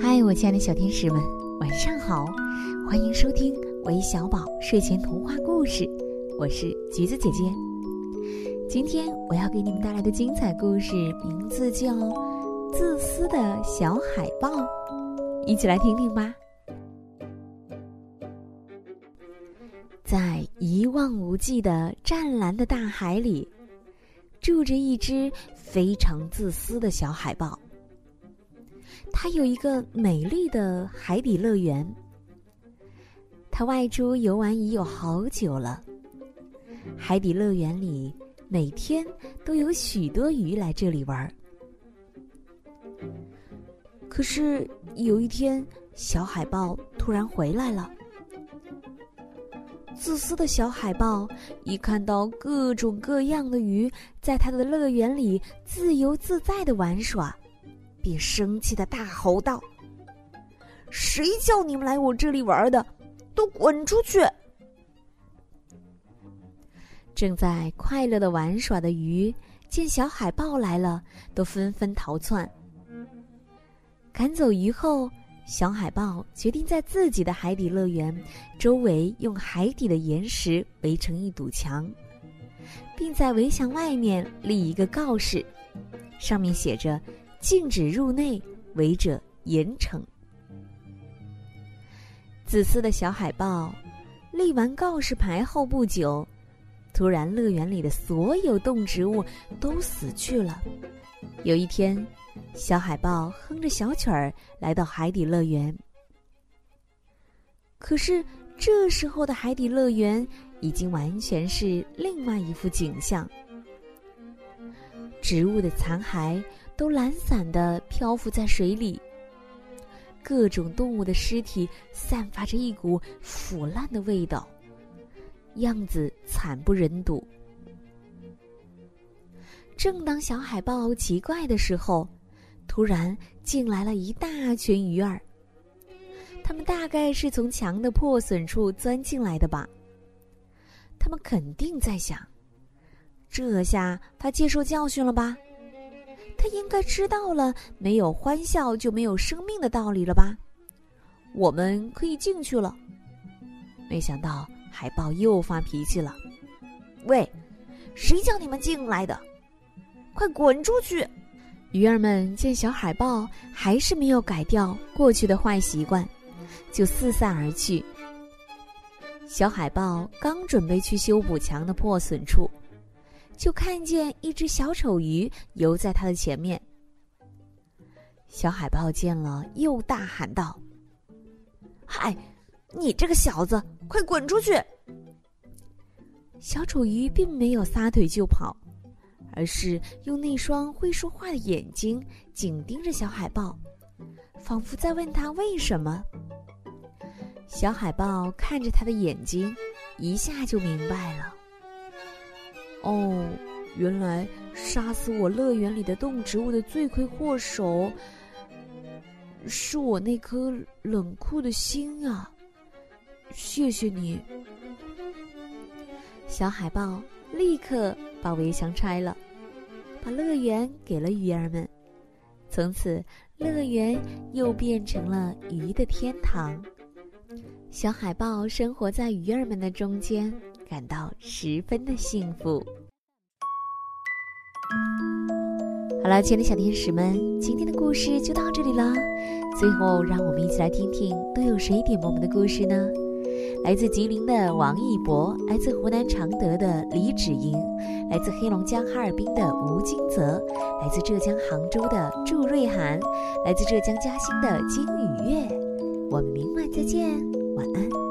嗨，我亲爱的小天使们，晚上好！欢迎收听韦小宝睡前童话故事，我是橘子姐姐。今天我要给你们带来的精彩故事名字叫《自私的小海豹》，一起来听听吧。在一望无际的湛蓝的大海里，住着一只非常自私的小海豹。它有一个美丽的海底乐园。它外出游玩已有好久了。海底乐园里每天都有许多鱼来这里玩。可是有一天，小海豹突然回来了。自私的小海豹一看到各种各样的鱼在它的乐园里自由自在的玩耍。便生气的大吼道：“谁叫你们来我这里玩的？都滚出去！”正在快乐的玩耍的鱼见小海豹来了，都纷纷逃窜。赶走鱼后，小海豹决定在自己的海底乐园周围用海底的岩石围成一堵墙，并在围墙外面立一个告示，上面写着。禁止入内，违者严惩。自私的小海豹立完告示牌后不久，突然乐园里的所有动植物都死去了。有一天，小海豹哼着小曲儿来到海底乐园，可是这时候的海底乐园已经完全是另外一幅景象，植物的残骸。都懒散的漂浮在水里，各种动物的尸体散发着一股腐烂的味道，样子惨不忍睹。正当小海豹奇怪的时候，突然进来了一大群鱼儿。他们大概是从墙的破损处钻进来的吧？他们肯定在想：这下他接受教训了吧？他应该知道了，没有欢笑就没有生命的道理了吧？我们可以进去了。没想到海豹又发脾气了：“喂，谁叫你们进来的？快滚出去！”鱼儿们见小海豹还是没有改掉过去的坏习惯，就四散而去。小海豹刚准备去修补墙的破损处。就看见一只小丑鱼游在他的前面。小海豹见了，又大喊道：“嗨，你这个小子，快滚出去！”小丑鱼并没有撒腿就跑，而是用那双会说话的眼睛紧盯着小海豹，仿佛在问他为什么。小海豹看着他的眼睛，一下就明白了。哦，原来杀死我乐园里的动植物的罪魁祸首是我那颗冷酷的心啊！谢谢你，小海豹立刻把围墙拆了，把乐园给了鱼儿们。从此，乐园又变成了鱼的天堂。小海豹生活在鱼儿们的中间。感到十分的幸福。好了，亲爱的小天使们，今天的故事就到这里了。最后，让我们一起来听听都有谁点播我们的故事呢？来自吉林的王一博，来自湖南常德的李芷莹，来自黑龙江哈尔滨的吴金泽，来自浙江杭州的祝瑞涵，来自浙江嘉兴的金雨月。我们明晚再见，晚安。